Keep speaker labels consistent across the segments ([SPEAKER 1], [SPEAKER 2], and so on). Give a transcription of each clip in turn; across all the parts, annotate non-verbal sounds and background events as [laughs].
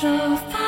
[SPEAKER 1] Se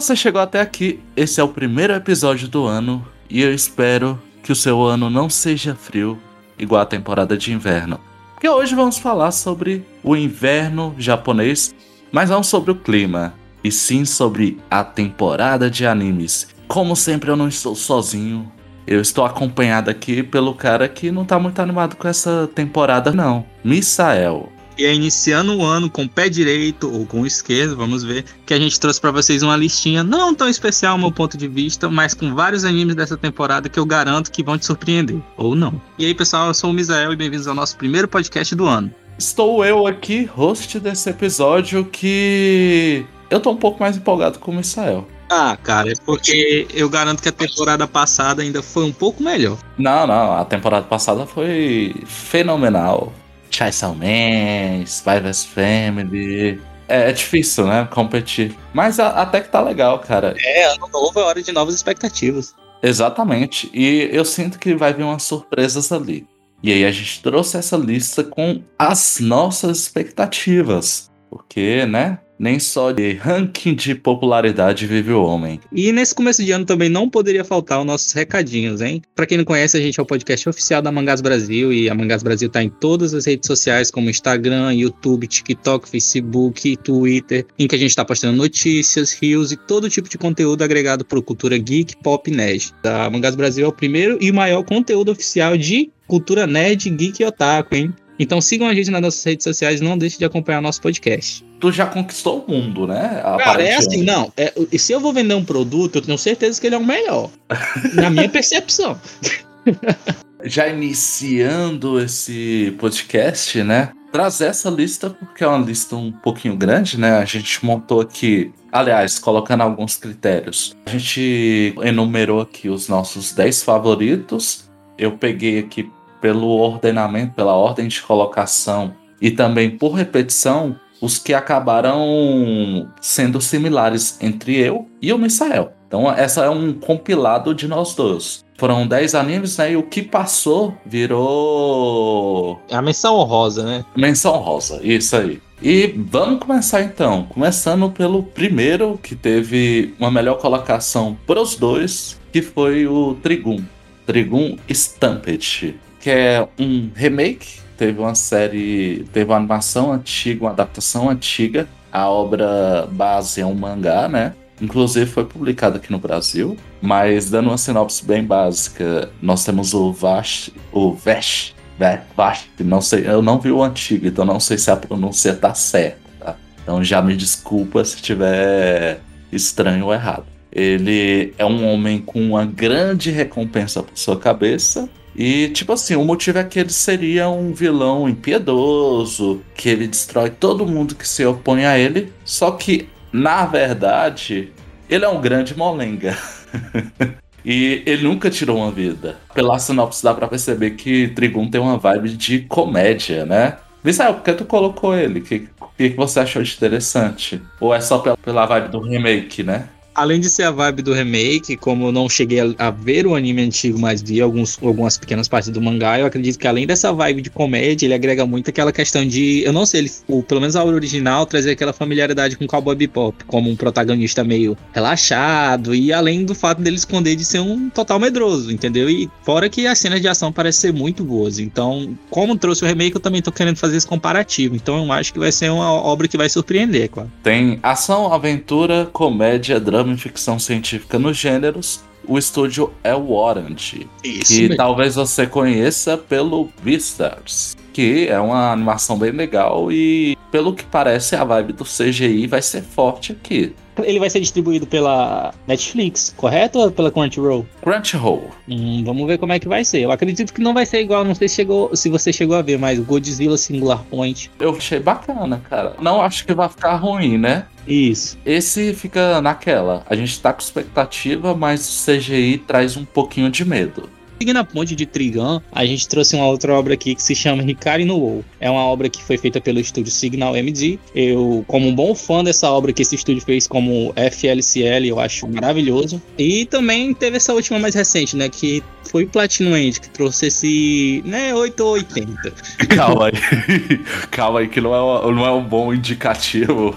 [SPEAKER 1] você chegou até aqui, esse é o primeiro episódio do ano e eu espero que o seu ano não seja frio igual a temporada de inverno. Porque hoje vamos falar sobre o inverno japonês, mas não sobre o clima, e sim sobre a temporada de animes. Como sempre, eu não estou sozinho. Eu estou acompanhado aqui pelo cara que não tá muito animado com essa temporada, não. Misael.
[SPEAKER 2] E é iniciando o ano com o pé direito ou com o esquerdo, vamos ver, que a gente trouxe para vocês uma listinha não tão especial ao meu ponto de vista, mas com vários animes dessa temporada que eu garanto que vão te surpreender, ou não. E aí, pessoal, eu sou o Misael e bem-vindos ao nosso primeiro podcast do ano.
[SPEAKER 1] Estou eu aqui, host desse episódio, que eu tô um pouco mais empolgado com o Misael.
[SPEAKER 2] Ah, cara, é porque eu garanto que a temporada passada ainda foi um pouco melhor.
[SPEAKER 1] Não, não, a temporada passada foi fenomenal. Chainsaw Man, Spy vs Family. É, é, difícil, né? Competir. Mas a, até que tá legal, cara.
[SPEAKER 2] É, ano novo é hora de novas expectativas.
[SPEAKER 1] Exatamente. E eu sinto que vai vir umas surpresas ali. E aí a gente trouxe essa lista com as nossas expectativas. Porque, né? Nem só de ranking de popularidade vive o homem.
[SPEAKER 2] E nesse começo de ano também não poderia faltar os nossos recadinhos, hein? Para quem não conhece, a gente é o podcast oficial da Mangás Brasil e a Mangás Brasil tá em todas as redes sociais como Instagram, YouTube, TikTok, Facebook, Twitter, em que a gente tá postando notícias, rios e todo tipo de conteúdo agregado por cultura geek, pop e nerd. A Mangás Brasil é o primeiro e maior conteúdo oficial de cultura nerd, geek e otaku, hein? Então sigam a gente nas nossas redes sociais e não deixe de acompanhar nosso podcast.
[SPEAKER 1] Tu já conquistou o mundo, né?
[SPEAKER 2] Cara, é assim, não. É, se eu vou vender um produto, eu tenho certeza que ele é o melhor. [laughs] na minha percepção. [laughs]
[SPEAKER 1] já iniciando esse podcast, né? Trazer essa lista, porque é uma lista um pouquinho grande, né? A gente montou aqui, aliás, colocando alguns critérios. A gente enumerou aqui os nossos 10 favoritos. Eu peguei aqui pelo ordenamento, pela ordem de colocação e também por repetição, os que acabaram sendo similares entre eu e o Misael. Então, essa é um compilado de nós dois. Foram 10 animes, né? E o que passou virou.
[SPEAKER 2] É a menção honrosa, né?
[SPEAKER 1] Menção honrosa, isso aí. E vamos começar então. Começando pelo primeiro, que teve uma melhor colocação para os dois, que foi o Trigun. Trigun Stampede que é um remake. Teve uma série, teve uma animação antiga, uma adaptação antiga. A obra base é um mangá, né? Inclusive foi publicado aqui no Brasil. Mas dando uma sinopse bem básica, nós temos o Vash, o Vesh, Vash, não sei, eu não vi o antigo, então não sei se a pronúncia tá certa, tá? Então já me desculpa se tiver estranho ou errado. Ele é um homem com uma grande recompensa por sua cabeça, e, tipo assim, o motivo é que ele seria um vilão impiedoso, que ele destrói todo mundo que se opõe a ele. Só que, na verdade, ele é um grande molenga. [laughs] e ele nunca tirou uma vida. Pela sinopse dá pra perceber que Trigun tem uma vibe de comédia, né? Misael, por que tu colocou ele? O que, que, que você achou de interessante? Ou é só pela vibe do remake, né?
[SPEAKER 2] Além de ser a vibe do remake, como eu não cheguei a, a, ver o anime antigo, mas vi alguns, algumas pequenas partes do mangá, eu acredito que além dessa vibe de comédia, ele agrega muito aquela questão de, eu não sei, ele, o, pelo menos a obra original trazer aquela familiaridade com Cowboy Bebop, como um protagonista meio relaxado, e além do fato dele esconder de ser um total medroso, entendeu? E fora que as cenas de ação parecem ser muito boas, então, como trouxe o remake, eu também tô querendo fazer esse comparativo, então eu acho que vai ser uma obra que vai surpreender, claro.
[SPEAKER 1] Tem ação, aventura, comédia, drama drama e ficção científica nos gêneros, o estúdio é o Warrant, Isso que mesmo. talvez você conheça pelo Beastars, que é uma animação bem legal e pelo que parece a vibe do CGI vai ser forte aqui.
[SPEAKER 2] Ele vai ser distribuído pela Netflix, correto? Ou pela Crunchyroll?
[SPEAKER 1] Crunchyroll.
[SPEAKER 2] Hum, vamos ver como é que vai ser. Eu acredito que não vai ser igual, não sei se, chegou, se você chegou a ver, mas Godzilla Singular Point.
[SPEAKER 1] Eu achei bacana, cara. Não acho que vai ficar ruim, né?
[SPEAKER 2] Isso.
[SPEAKER 1] Esse fica naquela. A gente tá com expectativa, mas o CGI traz um pouquinho de medo.
[SPEAKER 2] Seguindo a ponte de Trigun, a gente trouxe uma outra obra aqui que se chama Hikari no WoW. É uma obra que foi feita pelo estúdio Signal MD. Eu, como um bom fã dessa obra que esse estúdio fez como FLCL, eu acho maravilhoso. E também teve essa última mais recente, né, que foi Platinum End que trouxe esse, né, 880. [laughs]
[SPEAKER 1] Calma aí. [laughs] Calma aí que não é, não é um bom indicativo.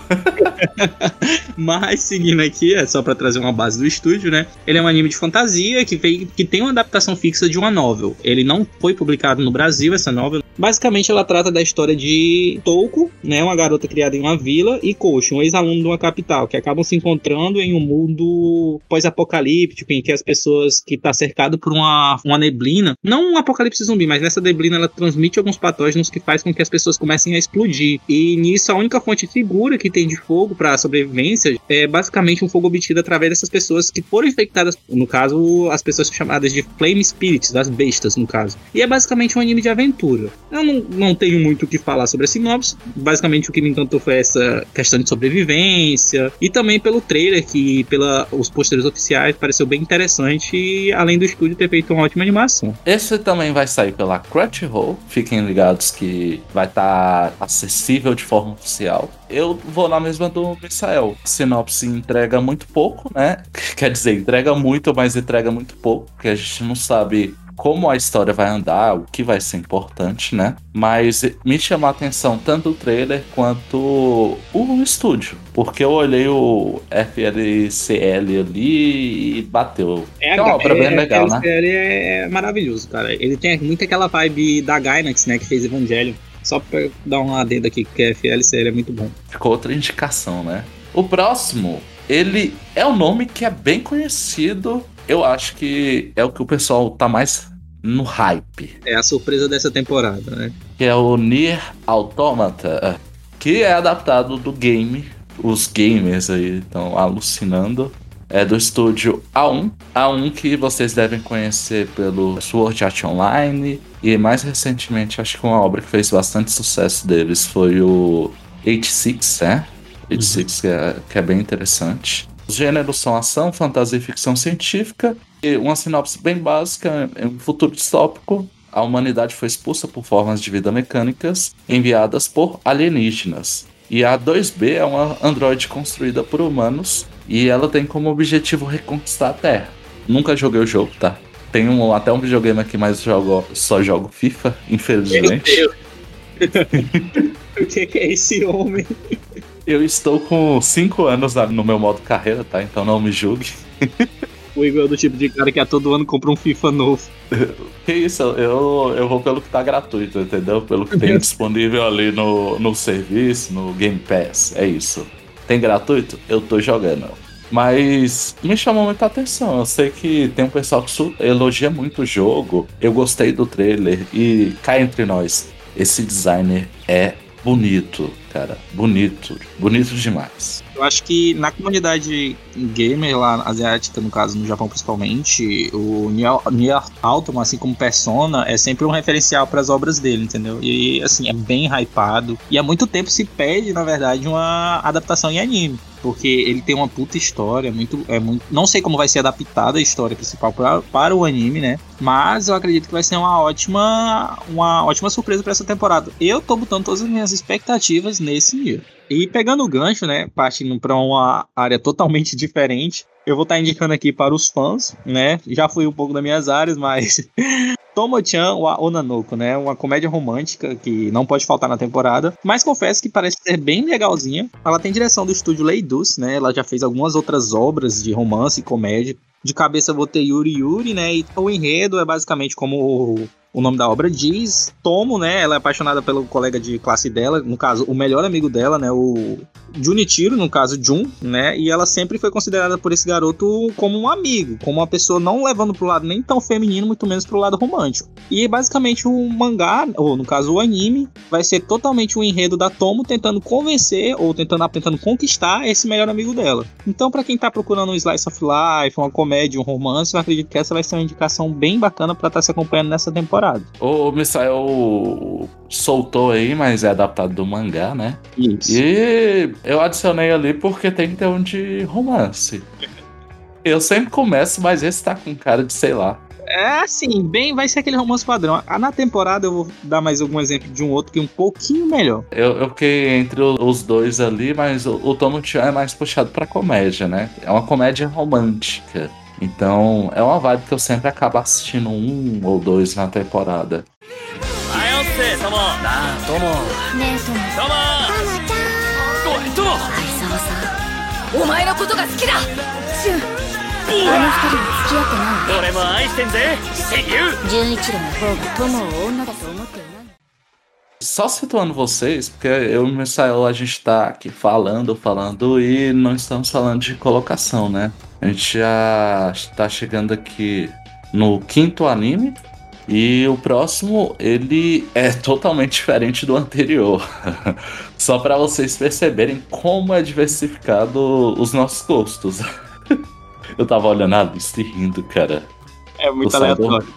[SPEAKER 1] [laughs]
[SPEAKER 2] Mas seguindo aqui, é só para trazer uma base do estúdio, né? Ele é um anime de fantasia que veio que tem uma adaptação fixa de uma novel. Ele não foi publicado no Brasil essa novel. Basicamente ela trata da história de Touko, né, uma garota criada em uma vila e Koshi, um ex-aluno de uma capital, que acabam se encontrando em um mundo pós-apocalíptico em que as pessoas que tá cercado por uma, uma neblina, não um apocalipse zumbi, mas nessa neblina ela transmite alguns patógenos que faz com que as pessoas comecem a explodir. E nisso a única fonte segura que tem de fogo para sobrevivência é basicamente um fogo obtido através dessas pessoas que foram infectadas, no caso, as pessoas chamadas de Flame Spirits, das bestas, no caso. E é basicamente um anime de aventura. Eu não, não tenho muito o que falar sobre a sinopse. Basicamente o que me encantou foi essa questão de sobrevivência. E também pelo trailer, que pelos posters oficiais pareceu bem interessante. E além do estúdio ter feito uma ótima animação.
[SPEAKER 1] Esse também vai sair pela Crunchyroll. Fiquem ligados que vai estar tá acessível de forma oficial. Eu vou na mesma do Misael. Sinopse entrega muito pouco, né? [laughs] Quer dizer, entrega muito, mas entrega muito pouco, porque a gente não sabe como a história vai andar, o que vai ser importante, né? Mas me chamou a atenção tanto o trailer quanto o estúdio. Porque eu olhei o FLCL ali e bateu.
[SPEAKER 2] É, é uma obra bem legal, né? FLCL é maravilhoso, cara. Ele tem muito aquela vibe da Gainax, né? Que fez Evangelion. Só pra dar uma adenda aqui, que a FLCL é muito bom.
[SPEAKER 1] Ficou outra indicação, né? O próximo, ele é um nome que é bem conhecido. Eu acho que é o que o pessoal tá mais no hype.
[SPEAKER 2] É a surpresa dessa temporada, né?
[SPEAKER 1] Que é o Nier Automata, que é adaptado do game. Os gamers aí estão alucinando. É do estúdio A1. A1 que vocês devem conhecer pelo Sword Art Online. E mais recentemente, acho que uma obra que fez bastante sucesso deles foi o 86, né? 86, uhum. que, é, que é bem interessante. Os gêneros são ação, fantasia e ficção científica. E uma sinopse bem básica: em um futuro distópico, a humanidade foi expulsa por formas de vida mecânicas enviadas por alienígenas. E a 2B é uma androide construída por humanos e ela tem como objetivo reconquistar a Terra. Nunca joguei o jogo, tá? Tenho até um videogame aqui, mas jogo, só jogo FIFA, infelizmente.
[SPEAKER 2] o que, [laughs] que é esse homem?
[SPEAKER 1] Eu estou com 5 anos no meu modo carreira, tá? Então não me julgue.
[SPEAKER 2] O Igor é do tipo de cara que a todo ano compra um FIFA novo.
[SPEAKER 1] Que isso, eu, eu vou pelo que tá gratuito, entendeu? Pelo que tem [laughs] disponível ali no, no serviço, no Game Pass. É isso. Tem gratuito? Eu tô jogando. Mas me chamou muita atenção. Eu sei que tem um pessoal que elogia muito o jogo. Eu gostei do trailer. E cá entre nós, esse designer é bonito, cara. Bonito. Bonito demais.
[SPEAKER 2] Eu acho que na comunidade gamer lá asiática, no caso no Japão principalmente, o Nier Automata, assim como Persona, é sempre um referencial para as obras dele, entendeu? E assim, é bem hypado. E há muito tempo se pede, na verdade, uma adaptação em anime porque ele tem uma puta história, muito, é muito, não sei como vai ser adaptada a história principal pra, para o anime, né? Mas eu acredito que vai ser uma ótima, uma ótima surpresa para essa temporada. Eu tô botando todas as minhas expectativas nesse nível. E pegando o gancho, né, partindo para uma área totalmente diferente, eu vou estar tá indicando aqui para os fãs, né? Já fui um pouco das minhas áreas, mas [laughs] Tomo-chan wa Onanoko, né? Uma comédia romântica que não pode faltar na temporada, mas confesso que parece ser bem legalzinha. Ela tem direção do estúdio Leidus, né? Ela já fez algumas outras obras de romance e comédia. De cabeça vou ter Yuri Yuri, né? E o enredo é basicamente como o nome da obra diz, Tomo, né? Ela é apaixonada pelo colega de classe dela, no caso, o melhor amigo dela, né? O Junichiro, no caso, Jun, né? E ela sempre foi considerada por esse garoto como um amigo, como uma pessoa não levando pro lado nem tão feminino, muito menos pro lado romântico. E basicamente o mangá, ou no caso o anime, vai ser totalmente o um enredo da Tomo tentando convencer ou tentando, tentando conquistar esse melhor amigo dela. Então, para quem tá procurando um slice of life, uma comédia, um romance, eu acredito que essa vai ser uma indicação bem bacana para estar tá se acompanhando nessa temporada.
[SPEAKER 1] O Misael soltou aí, mas é adaptado do mangá, né? Isso. E eu adicionei ali porque tem que ter um de romance. [laughs] Eu sempre começo, mas esse tá com cara de sei lá.
[SPEAKER 2] É assim, bem, vai ser aquele romance padrão. Ah, na temporada eu vou dar mais algum exemplo de um outro que é um pouquinho melhor.
[SPEAKER 1] Eu, eu fiquei entre os dois ali, mas o, o Tomo Chan é mais puxado pra comédia, né? É uma comédia romântica. Então é uma vibe que eu sempre acabo assistindo um ou dois na temporada. Tá, Só situando vocês, porque eu e o Misael a gente tá aqui falando, falando e não estamos falando de colocação, né? A gente já está chegando aqui no quinto anime, e o próximo, ele é totalmente diferente do anterior. [laughs] Só para vocês perceberem como é diversificado os nossos gostos. [laughs] Eu tava olhando a lista e rindo, cara.
[SPEAKER 2] É muito aleatório.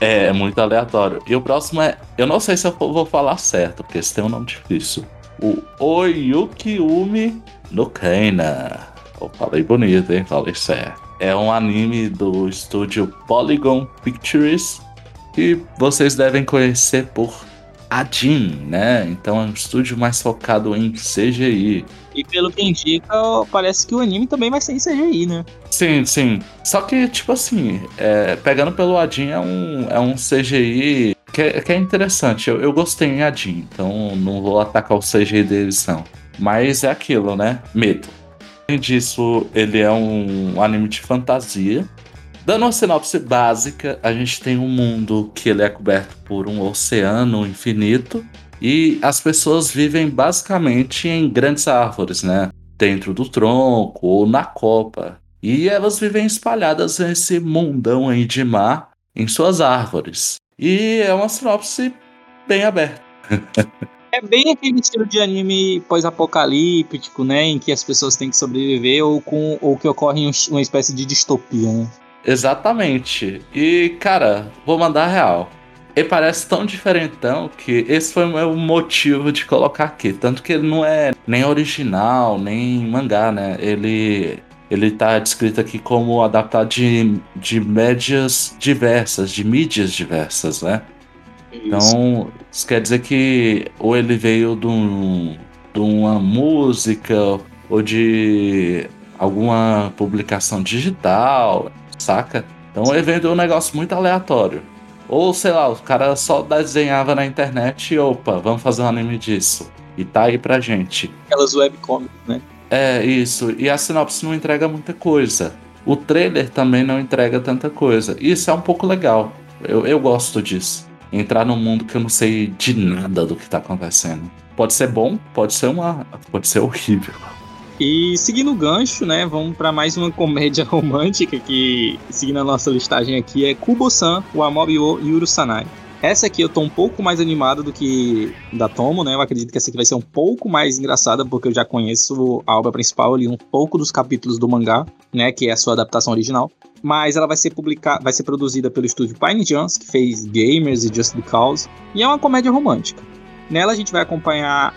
[SPEAKER 1] É, é muito aleatório. E o próximo é. Eu não sei se eu vou falar certo, porque esse tem um nome difícil. O Oyuki Umi no Kaina. Eu falei bonito, hein? Falei certo. É um anime do estúdio Polygon Pictures que vocês devem conhecer por Adin, né? Então é um estúdio mais focado em CGI.
[SPEAKER 2] E pelo que indica, parece que o anime também vai ser em CGI, né?
[SPEAKER 1] Sim, sim. Só que, tipo assim, é, pegando pelo Adin é um, é um CGI que é, que é interessante. Eu, eu gostei em Adin, então não vou atacar o CGI deles, não. Mas é aquilo, né? Medo. Além disso, ele é um anime de fantasia. Dando uma sinopse básica, a gente tem um mundo que ele é coberto por um oceano infinito e as pessoas vivem basicamente em grandes árvores, né? Dentro do tronco ou na copa. E elas vivem espalhadas nesse mundão aí de mar em suas árvores. E é uma sinopse bem aberta. [laughs]
[SPEAKER 2] É bem aquele estilo de anime pós-apocalíptico, né? Em que as pessoas têm que sobreviver ou, com, ou que ocorre uma espécie de distopia, né?
[SPEAKER 1] Exatamente. E, cara, vou mandar real. Ele parece tão diferentão que esse foi o meu motivo de colocar aqui. Tanto que ele não é nem original, nem mangá, né? Ele, ele tá descrito aqui como adaptado de, de médias diversas, de mídias diversas, né? Então, isso quer dizer que ou ele veio de, um, de uma música ou de alguma publicação digital saca? Então ele vendeu um negócio muito aleatório. Ou sei lá, o cara só desenhava na internet e opa, vamos fazer um anime disso. E tá aí pra gente.
[SPEAKER 2] Aquelas webcomics, né?
[SPEAKER 1] É, isso. E a sinopse não entrega muita coisa. O trailer também não entrega tanta coisa. Isso é um pouco legal. Eu, eu gosto disso. Entrar num mundo que eu não sei de nada do que tá acontecendo. Pode ser bom, pode ser uma. pode ser horrível.
[SPEAKER 2] E seguindo o gancho, né, vamos para mais uma comédia [laughs] romântica que, seguindo a nossa listagem aqui, é Kubo-san, o Amobi Yuru Sanai. Essa aqui eu tô um pouco mais animado do que da Tomo, né? Eu acredito que essa aqui vai ser um pouco mais engraçada, porque eu já conheço a obra principal, ali um pouco dos capítulos do mangá, né? Que é a sua adaptação original. Mas ela vai ser publicada, vai ser produzida pelo estúdio Pine Jans, que fez Gamers e Just Because, e é uma comédia romântica. Nela a gente vai acompanhar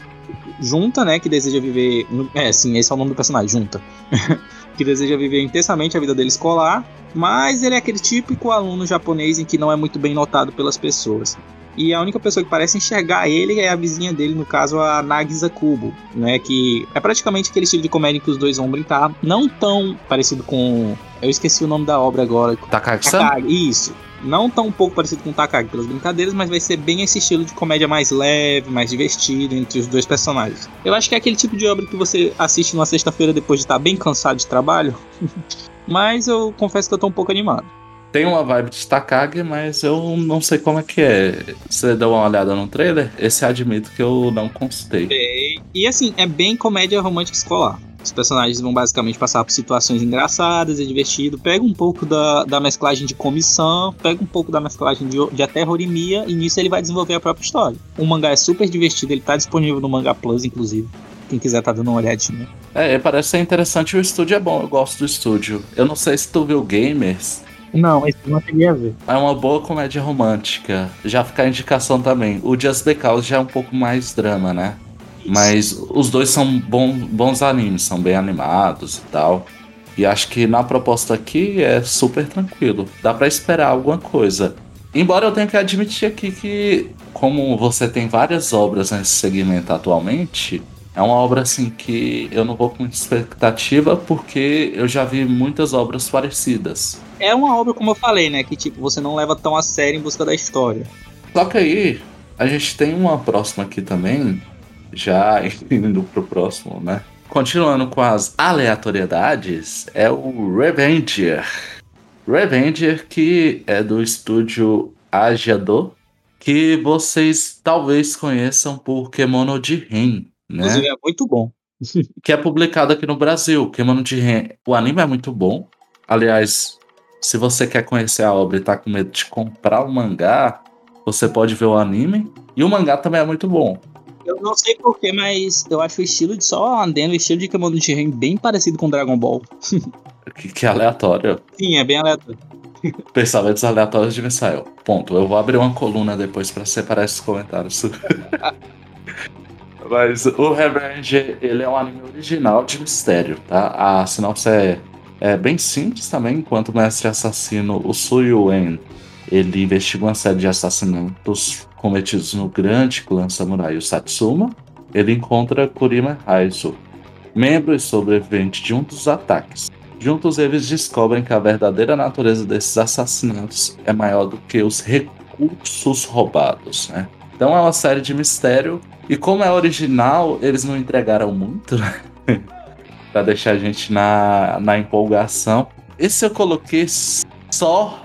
[SPEAKER 2] Junta, né, que deseja viver. É, sim, esse é o nome do personagem, Junta. [laughs] que deseja viver intensamente a vida dele escolar, mas ele é aquele típico aluno japonês em que não é muito bem notado pelas pessoas. E a única pessoa que parece enxergar ele é a vizinha dele, no caso a Nagisa Kubo, né? Que é praticamente aquele estilo de comédia que os dois vão brincar. Não tão parecido com. Eu esqueci o nome da obra agora.
[SPEAKER 1] Takagi-san?
[SPEAKER 2] Isso não tão um pouco parecido com o Takagi pelas brincadeiras, mas vai ser bem esse estilo de comédia mais leve, mais divertido entre os dois personagens. Eu acho que é aquele tipo de obra que você assiste numa sexta-feira depois de estar bem cansado de trabalho, [laughs] mas eu confesso que eu tô um pouco animado.
[SPEAKER 1] Tem uma vibe de Takagi, mas eu não sei como é que é. Você deu uma olhada no trailer? Esse admito que eu não consultei.
[SPEAKER 2] E assim, é bem comédia romântica escolar. Os personagens vão basicamente passar por situações engraçadas e divertido. Pega um pouco da, da mesclagem de comissão, pega um pouco da mesclagem de, de até Horimia, e nisso ele vai desenvolver a própria história. O mangá é super divertido, ele tá disponível no Manga Plus, inclusive. Quem quiser tá dando uma olhadinha.
[SPEAKER 1] É, parece ser interessante. O estúdio é bom, eu gosto do estúdio. Eu não sei se tu viu Gamers.
[SPEAKER 2] Não, esse não cheguei a ver.
[SPEAKER 1] É uma boa comédia romântica. Já fica a indicação também. O Just Because já é um pouco mais drama, né? Mas os dois são bom, bons animes, são bem animados e tal. E acho que na proposta aqui é super tranquilo. Dá para esperar alguma coisa. Embora eu tenha que admitir aqui que, como você tem várias obras nesse segmento atualmente, é uma obra assim que eu não vou com expectativa porque eu já vi muitas obras parecidas.
[SPEAKER 2] É uma obra, como eu falei, né? Que tipo, você não leva tão a sério em busca da história.
[SPEAKER 1] Só que aí, a gente tem uma próxima aqui também, já [laughs] indo pro próximo, né? Continuando com as aleatoriedades, é o Revenger. Revenger, que é do estúdio Agiador, que vocês talvez conheçam por Kemono de Ren, né?
[SPEAKER 2] Inclusive é muito bom.
[SPEAKER 1] que é publicado aqui no Brasil. Kemono de Ren, o anime é muito bom. Aliás, se você quer conhecer a obra e tá com medo de comprar o mangá, você pode ver o anime. E o mangá também é muito bom.
[SPEAKER 2] Eu não sei porquê, mas eu acho o estilo de só andando, o estilo de Kemono de Ren bem parecido com Dragon Ball. [laughs]
[SPEAKER 1] que, que aleatório.
[SPEAKER 2] Sim, é bem aleatório. [laughs]
[SPEAKER 1] Pensamentos aleatórios de Misael. Ponto. Eu vou abrir uma coluna depois para separar esses comentários. [laughs] Mas o Revenge, ele é um anime original de mistério, tá? A sinopse é, é bem simples também, enquanto o mestre assassino, o Suyuen, ele investiga uma série de assassinatos cometidos no grande clã samurai o Satsuma, ele encontra Kurima Raizo, membro e sobrevivente de um dos ataques. Juntos eles descobrem que a verdadeira natureza desses assassinatos é maior do que os recursos roubados, né? Então é uma série de mistério e como é original, eles não entregaram muito, né? [laughs] para deixar a gente na, na empolgação. Esse eu coloquei só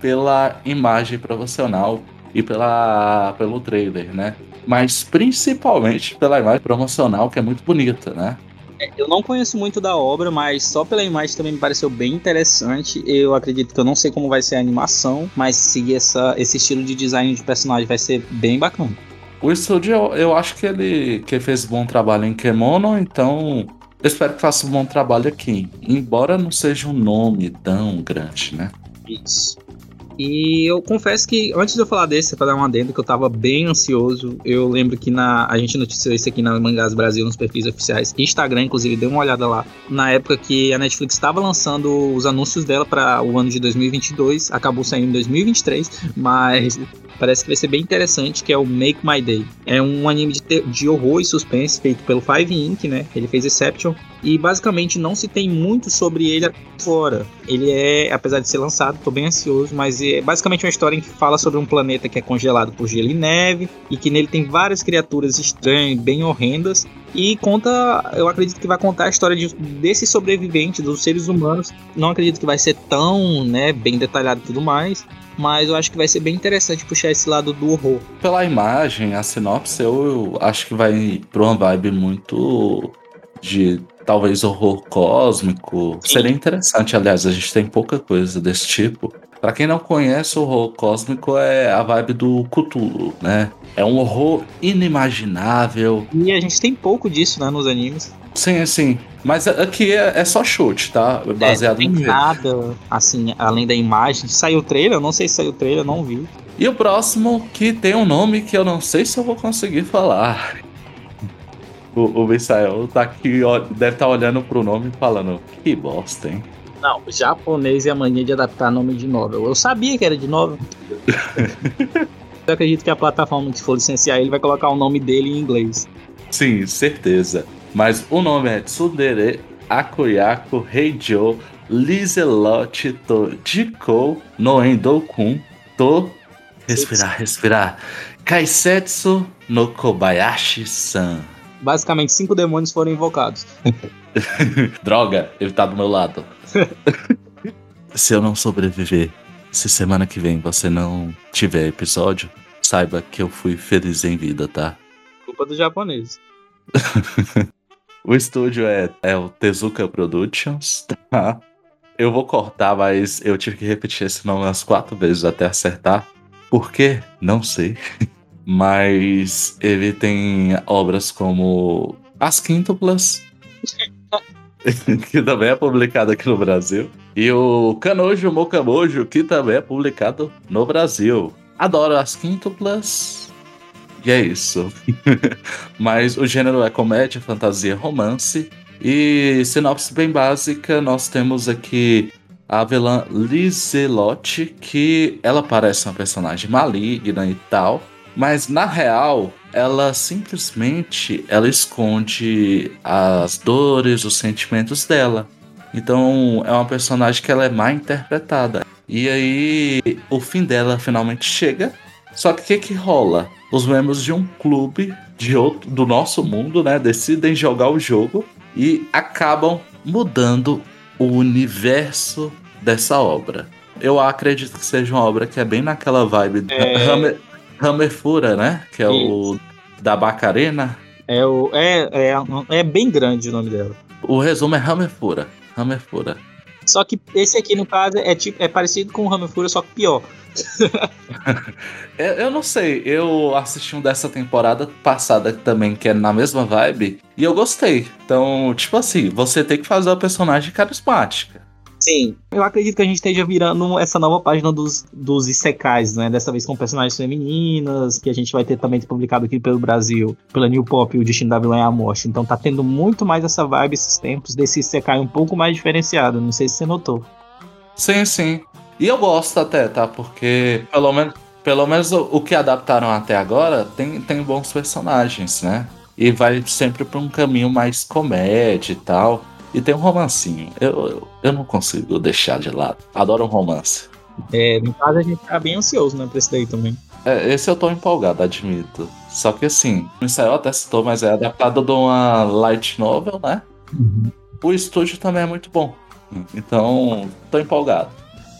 [SPEAKER 1] pela imagem promocional e pela, pelo trailer, né? Mas principalmente pela imagem promocional, que é muito bonita, né?
[SPEAKER 2] É, eu não conheço muito da obra, mas só pela imagem também me pareceu bem interessante. Eu acredito que eu não sei como vai ser a animação, mas seguir essa, esse estilo de design de personagem vai ser bem bacana.
[SPEAKER 1] O estúdio, eu, eu acho que ele, que fez bom trabalho em Kemono, então eu espero que faça um bom trabalho aqui. Embora não seja um nome tão grande, né?
[SPEAKER 2] Isso. E eu confesso que antes de eu falar desse, para dar um adendo, que eu tava bem ansioso, eu lembro que na, a gente noticiou isso aqui na Mangás Brasil, nos perfis oficiais, Instagram, inclusive, deu uma olhada lá. Na época que a Netflix estava lançando os anúncios dela para o ano de 2022, acabou saindo em 2023, mas parece que vai ser bem interessante, que é o Make My Day. É um anime de, de horror e suspense feito pelo Five Inc, né? Ele fez Exception e basicamente não se tem muito sobre ele agora. Ele é, apesar de ser lançado, tô bem ansioso, mas é basicamente uma história em que fala sobre um planeta que é congelado por gelo e neve e que nele tem várias criaturas estranhas, bem horrendas e conta, eu acredito que vai contar a história de, desses sobreviventes, dos seres humanos. Não acredito que vai ser tão, né, bem detalhado e tudo mais, mas eu acho que vai ser bem interessante puxar esse lado do horror.
[SPEAKER 1] Pela imagem, a sinopse, eu acho que vai pra uma vibe muito de talvez horror cósmico. Sim. Seria interessante, aliás, a gente tem pouca coisa desse tipo. Para quem não conhece, o horror cósmico é a vibe do Cthulhu, né? É um horror inimaginável.
[SPEAKER 2] E a gente tem pouco disso, né, nos animes.
[SPEAKER 1] Sim, sim. Mas aqui é, é só chute, tá?
[SPEAKER 2] Baseado é, não tem nada, assim, além da imagem. Saiu o trailer? Não sei se saiu o trailer, não vi.
[SPEAKER 1] E o próximo, que tem um nome que eu não sei se eu vou conseguir falar. O, o Misael tá aqui, deve estar tá olhando pro nome e falando, que bosta, hein?
[SPEAKER 2] Não, o japonês e a mania de adaptar nome de novel. Eu sabia que era de novel. [laughs] eu acredito que a plataforma que for licenciar ele vai colocar o nome dele em inglês.
[SPEAKER 1] Sim, certeza. Mas o nome é Tsundere Akoyako Heijo Lizelot To Jiko no Endokun To Respirar, respirar Kaisetsu no Kobayashi-san
[SPEAKER 2] basicamente cinco demônios foram invocados. [laughs]
[SPEAKER 1] Droga, ele tá do meu lado. [laughs] Se eu não sobreviver, se semana que vem você não tiver episódio, saiba que eu fui feliz em vida, tá?
[SPEAKER 2] Culpa do japonês. [laughs]
[SPEAKER 1] o estúdio é, é o Tezuka Productions, tá? Eu vou cortar, mas eu tive que repetir esse nome umas quatro vezes até acertar. Por quê? Não sei. Mas ele tem obras como As Quíntuplas, [laughs] que também é publicado aqui no Brasil. E o Canojo Mocamojo, que também é publicado no Brasil. Adoro as quíntuplas. E é isso. [laughs] Mas o gênero é comédia, fantasia, romance. E sinopse bem básica, nós temos aqui a vilã Lizelotte, que ela parece uma personagem maligna e tal, mas na real ela simplesmente ela esconde as dores, os sentimentos dela. Então é uma personagem que ela é mal interpretada. E aí o fim dela finalmente chega. Só que o que, que rola? Os membros de um clube de outro, do nosso mundo, né, decidem jogar o jogo e acabam mudando o universo dessa obra. Eu acredito que seja uma obra que é bem naquela vibe é... Hammer, Hammerfura, né? Que é Isso. o da Bacarena.
[SPEAKER 2] É, o, é, é, é bem grande o nome dela.
[SPEAKER 1] O resumo é Hammerfura. Hammerfura.
[SPEAKER 2] Só que esse aqui, no caso, é, tipo, é parecido com o Hammerfura, só que pior. [laughs]
[SPEAKER 1] eu não sei, eu assisti um dessa temporada passada também, que é na mesma vibe, e eu gostei. Então, tipo assim, você tem que fazer a personagem carismática.
[SPEAKER 2] Sim. Eu acredito que a gente esteja virando essa nova página dos, dos Isekais, né? Dessa vez com personagens femininas, que a gente vai ter também publicado aqui pelo Brasil, pela New Pop, o Destino da Vilã e a Morte. Então tá tendo muito mais essa vibe esses tempos, desse Isekai um pouco mais diferenciado. Não sei se você notou.
[SPEAKER 1] Sim, sim. E eu gosto até, tá? Porque pelo menos, pelo menos o, o que adaptaram até agora tem, tem bons personagens, né? E vai sempre para um caminho mais comédia e tal. E tem um romancinho. Eu, eu, não consigo deixar de lado. Adoro um romance.
[SPEAKER 2] É, no caso a gente tá bem ansioso, né, pra esse daí também.
[SPEAKER 1] É, esse eu tô empolgado, admito. Só que assim, o Israel até citou, mas é adaptado de uma light novel, né? Uhum. O estúdio também é muito bom. Então, tô empolgado.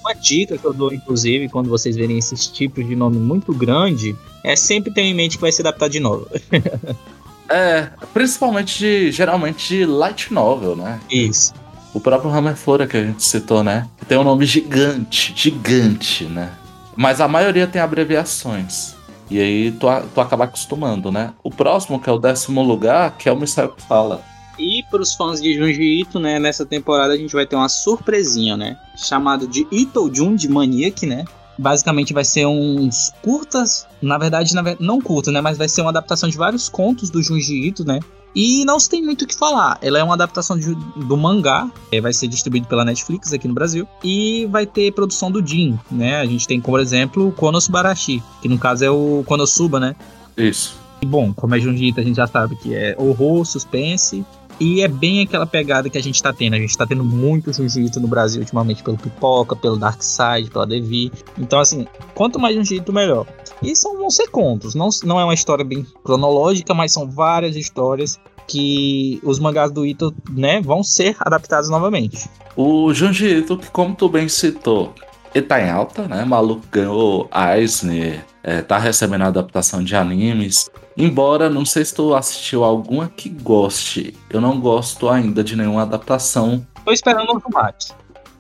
[SPEAKER 2] Uma dica que eu dou, inclusive, quando vocês verem esses tipos de nome muito grande, é sempre ter em mente que vai ser adaptado de novo. [laughs]
[SPEAKER 1] É, principalmente de, geralmente de light novel, né?
[SPEAKER 2] Isso.
[SPEAKER 1] O próprio Hammer Flora que a gente citou, né? Tem um nome gigante, gigante, né? Mas a maioria tem abreviações. E aí tu, tu acaba acostumando, né? O próximo, que é o décimo lugar, que é o Mistério que Fala.
[SPEAKER 2] E para os fãs de Junji Ito, né, nessa temporada a gente vai ter uma surpresinha, né? Chamado de Ito Jun de Maniac, né? Basicamente vai ser uns curtas, na verdade, na, não curta, né? Mas vai ser uma adaptação de vários contos do Junji Ito, né? E não se tem muito o que falar. Ela é uma adaptação de, do mangá, é, vai ser distribuído pela Netflix aqui no Brasil. E vai ter produção do Jin, né? A gente tem como exemplo o Konosubarashi, que no caso é o Konosuba, né?
[SPEAKER 1] Isso.
[SPEAKER 2] E bom, como é Junji Ito, a gente já sabe que é horror, suspense e é bem aquela pegada que a gente tá tendo. A gente tá tendo muito jiu-jitsu no Brasil ultimamente, pelo Pipoca, pelo Dark Side, pela Devi. Então, assim, quanto mais jiu-jitsu, melhor. E são, vão ser contos. Não, não é uma história bem cronológica, mas são várias histórias que os mangás do Ito, né, vão ser adaptados novamente.
[SPEAKER 1] O Junji Ito, que como tu bem citou, ele tá em alta, né? O maluco ganhou Eisner, é, tá recebendo adaptação de animes. Embora, não sei se tu assistiu alguma que goste. Eu não gosto ainda de nenhuma adaptação.
[SPEAKER 2] Tô esperando o Tomate,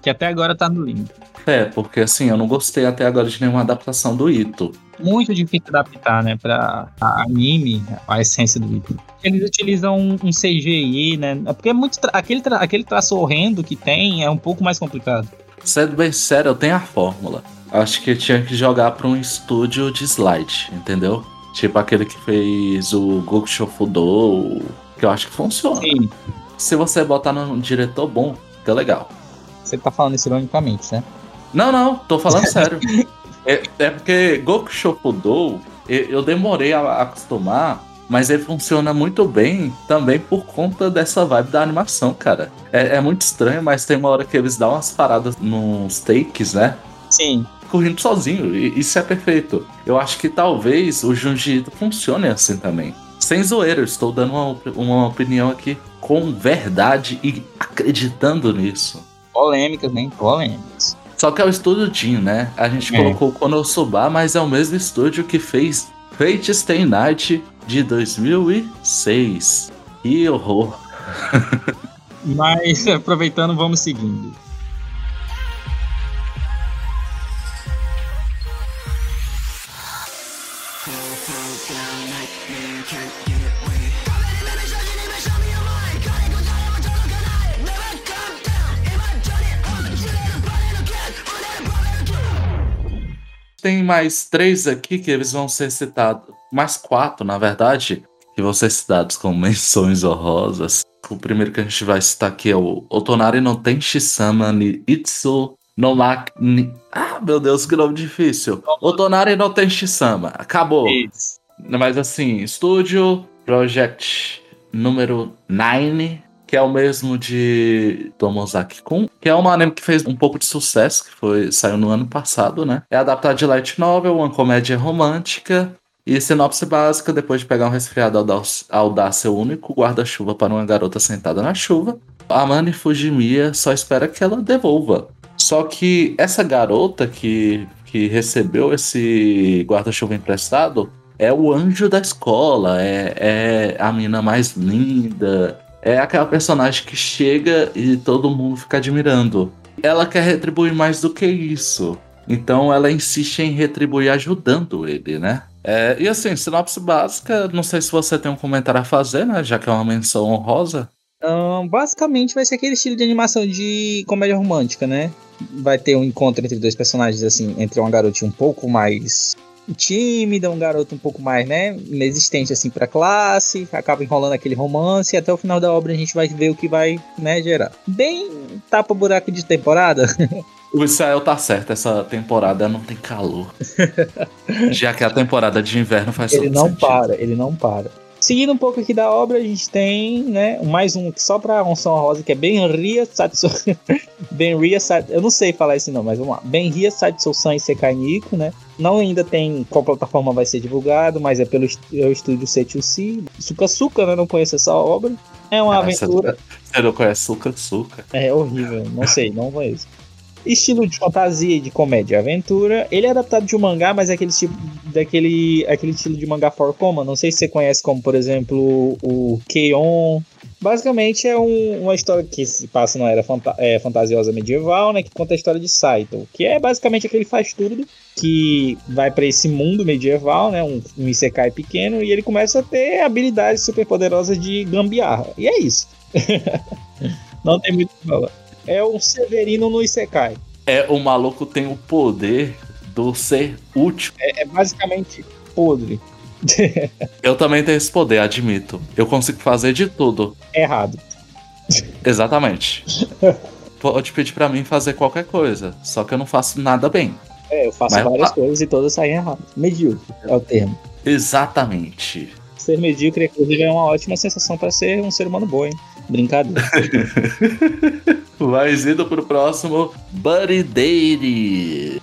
[SPEAKER 2] que até agora tá no limbo.
[SPEAKER 1] É, porque assim, eu não gostei até agora de nenhuma adaptação do Ito.
[SPEAKER 2] Muito difícil adaptar, né, pra anime, a essência do Ito. Eles utilizam um, um CGI, né? É porque é muito tra aquele, tra aquele traço horrendo que tem é um pouco mais complicado.
[SPEAKER 1] Sendo bem sério, eu tenho a fórmula. Acho que tinha que jogar para um estúdio de slide, entendeu? Tipo aquele que fez o Goku Shofudo, que eu acho que funciona. Sim. Se você botar num diretor bom, fica legal.
[SPEAKER 2] Você tá falando isso ironicamente, né?
[SPEAKER 1] Não, não, tô falando [laughs] sério. É, é, porque Goku Shofudo, eu demorei a acostumar, mas ele funciona muito bem também por conta dessa vibe da animação, cara. É, é muito estranho, mas tem uma hora que eles dão umas paradas nos takes, né?
[SPEAKER 2] Sim
[SPEAKER 1] correndo sozinho. E isso é perfeito. Eu acho que talvez o Junji funcione assim também. Sem zoeira, eu estou dando uma, uma opinião aqui com verdade e acreditando nisso.
[SPEAKER 2] Polêmicas, nem polêmicas.
[SPEAKER 1] Só que é o estúdio Jin, né? A gente
[SPEAKER 2] É.
[SPEAKER 1] colocou o Konosuba, mas é o mesmo estúdio que fez Fate Stay Night de 2006. Que horror.
[SPEAKER 2] Mas [laughs] aproveitando, vamos seguindo.
[SPEAKER 1] Tem mais três aqui que eles vão ser citados. Mais quatro, na verdade, que vão ser citados como menções honrosas. O primeiro que a gente vai citar aqui é o Otonari no Tenshi-sama ni Itsu no Mak ni... Ah, meu Deus, que nome difícil. Otonari no Tenshi-sama. Acabou.
[SPEAKER 2] Isso.
[SPEAKER 1] Mas assim, Studio Project número 9, que é o mesmo de Tomozaki Kun, que é um anime que fez um pouco de sucesso, que foi saiu no ano passado, né? É adaptado de light novel, uma comédia romântica e sinopse básica, depois de pegar um resfriado ao dar, seu único guarda-chuva para uma garota sentada na chuva, a Mani Fujimiya só espera que ela devolva. Só que essa garota que, que recebeu esse guarda-chuva emprestado é o anjo da escola, é, é a mina mais linda, é aquela personagem que chega e todo mundo fica admirando. Ela quer retribuir mais do que isso. Então ela insiste em retribuir ajudando ele, né? É, e assim, sinopse básica, não sei se você tem um comentário a fazer, né? Já que é uma menção honrosa.
[SPEAKER 2] Ahn, basicamente vai ser aquele estilo de animação de comédia romântica, né? Vai ter um encontro entre dois personagens, assim, entre uma garotinha um pouco mais tímida, um garoto um pouco mais, né, inexistente, assim, pra classe, acaba enrolando aquele romance e até o final da obra a gente vai ver o que vai, né, gerar. Bem tapa-buraco de temporada. [laughs]
[SPEAKER 1] O Israel tá certo, essa temporada não tem calor. [laughs] Já que a temporada de inverno faz
[SPEAKER 2] ele não
[SPEAKER 1] sentido.
[SPEAKER 2] para, ele não para. Seguindo um pouco aqui da obra, a gente tem, né, mais um só pra Onção Rosa, que é Benria Satsu... [laughs] Benria Satsu... Eu não sei falar esse nome, mas vamos lá. Benria Satsu-san e Sekai Nico, né? Não ainda tem qual plataforma vai ser divulgado, mas é pelo é o estúdio Setsusi. Suka Suka, né? Não conheço essa obra. É uma
[SPEAKER 1] Ah,
[SPEAKER 2] aventura...
[SPEAKER 1] Você, não conhece Suca?
[SPEAKER 2] É horrível, não sei, não conheço. Estilo de fantasia de comédia aventura. Ele é adaptado de um mangá, mas é aquele tipo daquele aquele estilo de mangá for coma. Não sei se você conhece como, por exemplo, o Keion. Basicamente é um- uma história que se passa na era fanta- é, fantasiosa medieval, né? Que conta a história de Saito, que é basicamente aquele faz tudo que vai pra esse mundo medieval, né? Um, um isekai pequeno e ele começa a ter habilidades super poderosas de gambiarra. E é isso. [laughs] Não tem muito o que falar. É o Severino no Isekai.
[SPEAKER 1] É, o maluco tem o poder do ser útil.
[SPEAKER 2] É, é basicamente podre. [laughs]
[SPEAKER 1] Eu também tenho esse poder, admito. Eu consigo fazer de tudo.
[SPEAKER 2] Errado.
[SPEAKER 1] Exatamente. [laughs] Pode pedir pra mim fazer qualquer coisa, só que eu não faço nada bem.
[SPEAKER 2] É, eu faço
[SPEAKER 1] Mas-
[SPEAKER 2] várias coisas e todas saem erradas. Medíocre é o termo.
[SPEAKER 1] Exatamente.
[SPEAKER 2] Ser medíocre, inclusive, é uma ótima sensação para ser um ser humano bom, hein? Brincadeira. [laughs]
[SPEAKER 1] Mas indo pro próximo, Buddy Dates,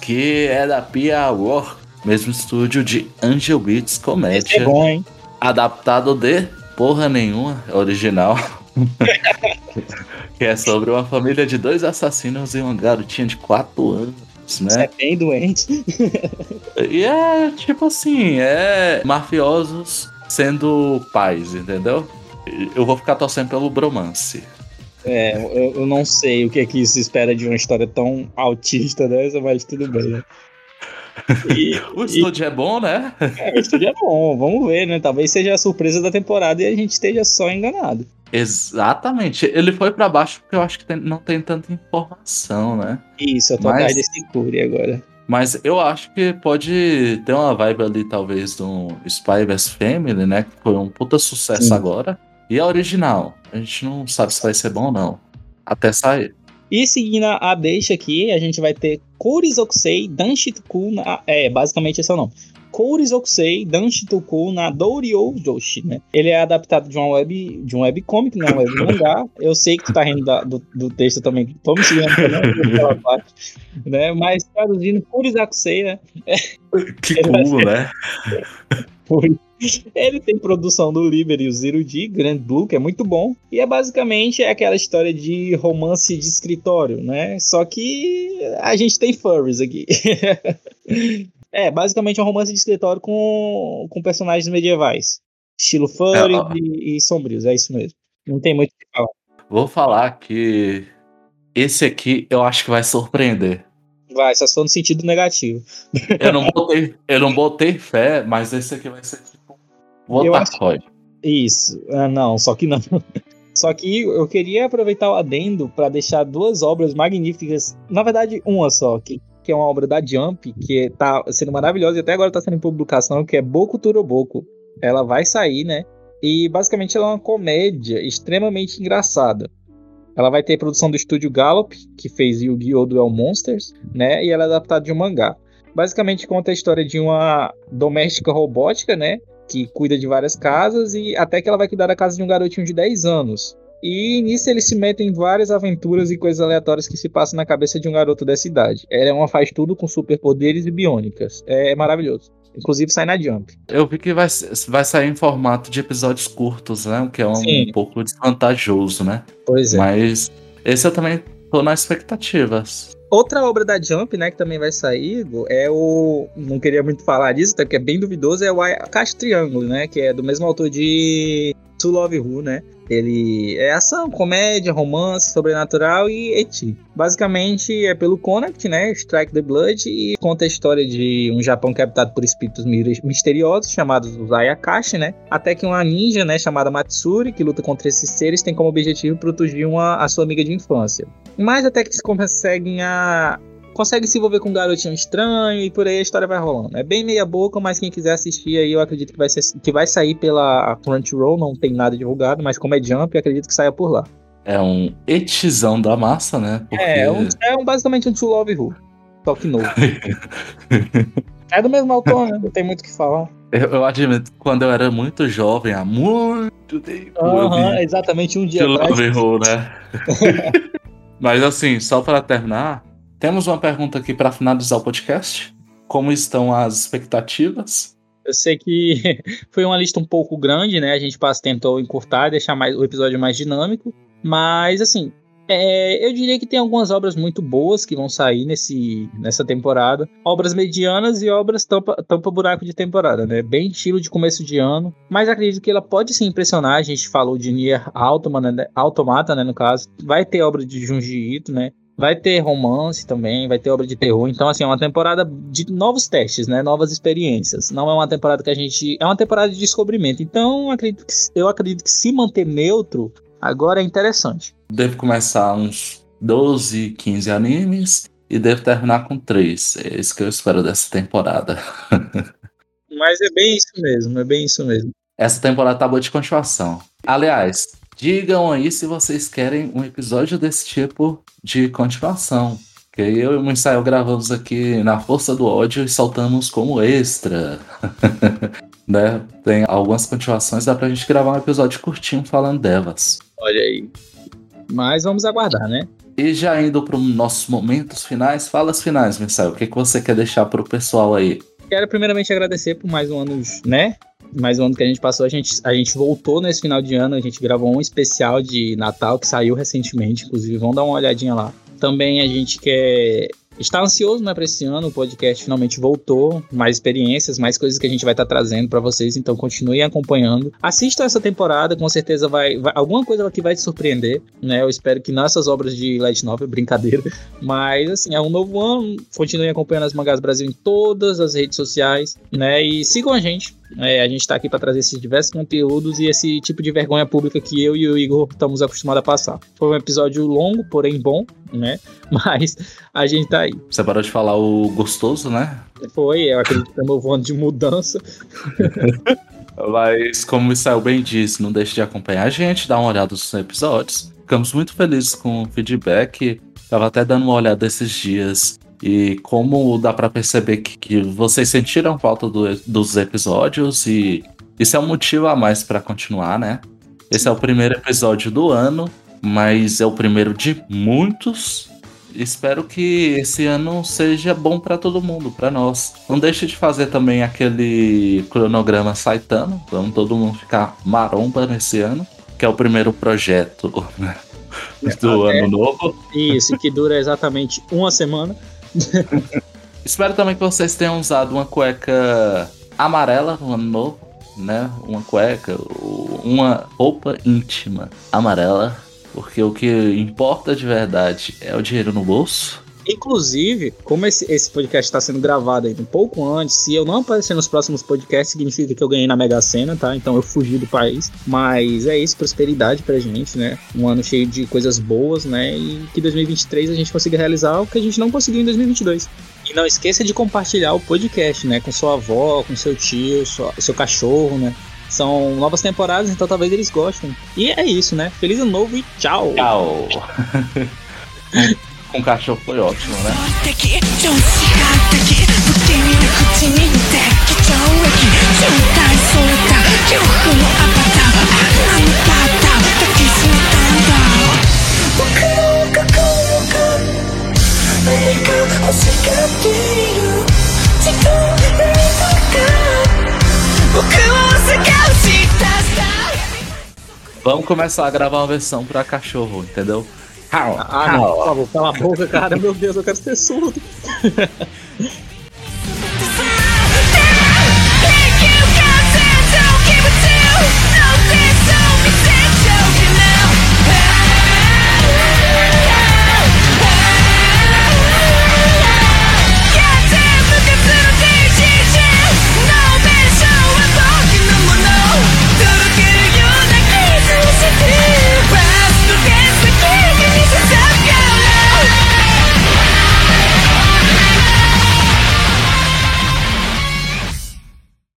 [SPEAKER 1] que é da Pia War, mesmo estúdio de Angel Beats
[SPEAKER 2] Esse é
[SPEAKER 1] Comédia,
[SPEAKER 2] bom, hein?
[SPEAKER 1] adaptado de porra nenhuma, original. [laughs] que é sobre uma família de dois assassinos e uma garotinha de 4 anos,
[SPEAKER 2] Você
[SPEAKER 1] né?
[SPEAKER 2] é bem doente.
[SPEAKER 1] E é tipo assim, é mafiosos sendo pais, entendeu? Eu vou ficar torcendo pelo bromance.
[SPEAKER 2] É, eu, eu não sei o que é que isso espera de uma história tão autista dessa, mas tudo bem, né? [laughs] E,
[SPEAKER 1] O estúdio é bom, né?
[SPEAKER 2] é, o estúdio é bom, vamos ver, né? Talvez seja a surpresa da temporada e a gente esteja só enganado.
[SPEAKER 1] Exatamente. Ele foi pra baixo porque eu acho que tem- não tem tanta informação, né?
[SPEAKER 2] Isso, eu tô
[SPEAKER 1] Mas-
[SPEAKER 2] atrás desse Curi agora.
[SPEAKER 1] Mas eu acho que pode ter uma vibe ali, talvez, do Spy vs Family, né? Que foi um puta sucesso
[SPEAKER 2] Sim.
[SPEAKER 1] agora. E a original. A gente não sabe se vai ser bom ou não. Até sair.
[SPEAKER 2] E seguindo a deixa aqui, a gente vai ter Kourizokisei Danshituku na... É, basicamente esse é o nome. Kourizokisei Danshituku na Douryo Joshi, né? Ele é adaptado de uma web, de um webcomic, né? Um web [laughs] mangá. Eu sei que tu tá rindo da- do, do texto também. Tô me seguindo também naquela parte, né? Mas traduzindo Kourizokisei, né?
[SPEAKER 1] Que
[SPEAKER 2] vai
[SPEAKER 1] cool, né? [laughs]
[SPEAKER 2] Ele tem produção do Liber e o Zero D, Grand Blue, que é muito bom. E é basicamente aquela história de romance de escritório, né? Só que a gente tem furries aqui. [laughs] é, basicamente é um romance de escritório com, com personagens medievais. Estilo furry é, e, e sombrios, é isso mesmo. Não tem muito o que falar.
[SPEAKER 1] Vou falar que esse aqui eu acho que vai surpreender.
[SPEAKER 2] Vai, só se for no sentido negativo.
[SPEAKER 1] Eu não [laughs] botei, eu não botei fé, mas esse aqui vai ser o Otakoi.
[SPEAKER 2] Isso, ah, não, só que não. [laughs] Só que eu queria aproveitar o adendo para deixar duas obras magníficas, na verdade uma só, que, que é uma obra da Jump, que tá sendo maravilhosa e até agora tá sendo em publicação, que é Boku Turoboko. Ela vai sair, né? E basicamente ela é uma comédia extremamente engraçada. Ela vai ter produção do estúdio Gallop, que fez Yu-Gi-Oh! Duel Monsters, né? E ela é adaptada de um mangá. Basicamente conta a história de uma doméstica robótica, né? Que cuida de várias casas e até que ela vai cuidar da casa de um garotinho de 10 anos. E nisso eles se metem em várias aventuras e coisas aleatórias que se passam na cabeça de um garoto dessa idade. Ela é uma faz tudo com superpoderes e biônicas. É maravilhoso. Inclusive sai na Jump.
[SPEAKER 1] Eu vi que vai, vai sair em formato de episódios curtos, né? O que é um, um pouco desvantajoso, né?
[SPEAKER 2] Pois é.
[SPEAKER 1] Mas esse eu também tô nas expectativas.
[SPEAKER 2] Outra obra da Jump, né, que também vai sair, é o. Não queria muito falar disso, até que é bem duvidoso, é o Caixa Triângulo, né? Que é do mesmo autor de To Love Who, né? Ele é ação, comédia, romance, sobrenatural e eti. Basicamente é pelo Connect, né? Strike the Blood e conta a história de um Japão habitado por espíritos misteriosos chamados os Ayakashi, né? Até que uma ninja, né, chamada Matsuri, que luta contra esses seres, tem como objetivo proteger uma, a sua amiga de infância. Mas até que eles conseguem a, consegue se envolver com um garotinho estranho e por aí a história vai rolando. É bem meia boca, mas quem quiser assistir aí, eu acredito que vai, ser, que vai sair pela Crunchyroll, não tem nada divulgado, mas como é Jump, acredito que saia por lá.
[SPEAKER 1] É um etizão da massa, né?
[SPEAKER 2] Porque... É, um, é um, basicamente um To Love Who, só que novo. [laughs] é do mesmo autor, né? Não tem muito o que falar.
[SPEAKER 1] Eu, eu, admito, quando eu era muito jovem, há muito tempo.
[SPEAKER 2] Uhum, exatamente um dia
[SPEAKER 1] atrás. Love Who, né? [laughs] Mas assim, só para terminar, temos uma pergunta aqui para finalizar o podcast. Como estão as expectativas?
[SPEAKER 2] Eu sei que [laughs] foi uma lista um pouco grande, né? A gente tentou encurtar, deixar mais, o episódio mais dinâmico. Mas, assim, é, eu diria que tem algumas obras muito boas que vão sair nesse, nessa temporada. Obras medianas e obras tampa, tampa buraco de temporada, né? Bem estilo de começo de ano. Mas acredito que ela pode se impressionar. A gente falou de Nier Automata, né? Automata, né? No caso. Vai ter obra de Junji Ito, né? Vai ter romance também, vai ter obra de terror. Então, assim, é uma temporada de novos testes, né? Novas experiências. Não é uma temporada que a gente. É uma temporada de descobrimento. Então, acredito que, eu acredito que se manter neutro agora é interessante.
[SPEAKER 1] Deve começar uns 12, 15 animes e deve terminar com 3. É isso que eu espero dessa temporada. [laughs]
[SPEAKER 2] Mas é bem isso mesmo, é bem isso mesmo.
[SPEAKER 1] Essa temporada tá boa de continuação. Aliás, Digam aí se vocês querem um episódio desse tipo de continuação. Que eu e o Misael gravamos aqui na força do ódio e saltamos como extra. [laughs] né? Tem algumas continuações, dá pra gente gravar um episódio curtinho falando delas.
[SPEAKER 2] Olha aí. Mas vamos aguardar, né?
[SPEAKER 1] E já indo para os nossos momentos finais, fala as finais, Misael. O que, que você quer deixar para o pessoal aí?
[SPEAKER 2] Quero primeiramente agradecer por mais um ano, né? mais um ano que a gente passou, a gente, a gente voltou nesse final de ano, a gente gravou um especial de Natal que saiu recentemente, inclusive, vão dar uma olhadinha lá. Também a gente quer está ansioso né, para esse ano. O podcast finalmente voltou, mais experiências, mais coisas que a gente vai estar tá trazendo para vocês. Então continuem acompanhando. Assistam essa temporada, com certeza vai, vai, alguma coisa aqui vai te surpreender. Né? Eu espero que nessas obras de Light Novel, [laughs] brincadeira. Mas assim, é um novo ano. Continuem acompanhando as Mangás Brasil em todas as redes sociais, né? E sigam a gente. É, a gente está aqui para trazer esses diversos conteúdos e esse tipo de vergonha pública que eu e o Igor estamos acostumados a passar. Foi um episódio longo, porém bom, né? [laughs] Mas a gente tá aí.
[SPEAKER 1] Você parou de falar o gostoso, né?
[SPEAKER 2] Foi, eu acredito que é meu ano de mudança. [laughs]
[SPEAKER 1] Mas, como o Israel bem disse, não deixe de acompanhar a gente, dar uma olhada nos Ficamos muito felizes com o feedback. Tava até dando uma olhada esses dias. E como dá para perceber que, que, vocês sentiram falta do, dos episódios e isso é um motivo a mais para continuar, né? Esse é o primeiro episódio do ano, mas é o primeiro de muitos Espero que esse ano seja bom para todo mundo, para nós. Não deixe de fazer também aquele cronograma Saitano. Vamos todo mundo ficar maromba nesse ano, que é o primeiro projeto [laughs] do
[SPEAKER 2] É.
[SPEAKER 1] ano novo.
[SPEAKER 2] Isso, que dura exatamente uma semana. [laughs]
[SPEAKER 1] Espero também que vocês tenham usado uma cueca amarela no ano novo, né? Uma cueca, uma roupa íntima amarela, porque o que importa de verdade é o dinheiro no bolso.
[SPEAKER 2] Inclusive, como esse, esse podcast está sendo gravado ainda um pouco antes, se eu não aparecer nos próximos podcasts, significa que eu ganhei na Mega Sena, tá? Então eu fugi do país. Mas é isso, prosperidade pra gente, né? Um ano cheio de coisas boas, né? E que 2023 a gente consiga realizar o que a gente não conseguiu em 2022. E não esqueça de compartilhar o podcast, né? Com sua avó, com seu tio, sua- seu cachorro, né? São novas temporadas, então talvez eles gostem. E é isso, né? Feliz ano novo e tchau!
[SPEAKER 1] Tchau! [laughs] com cachorro foi ótimo, né? Vamos começar a gravar uma versão para cachorro, entendeu? Hau,
[SPEAKER 2] Ah, não, por favor, cala a boca, cara. Meu Deus, eu quero ser surdo. [laughs]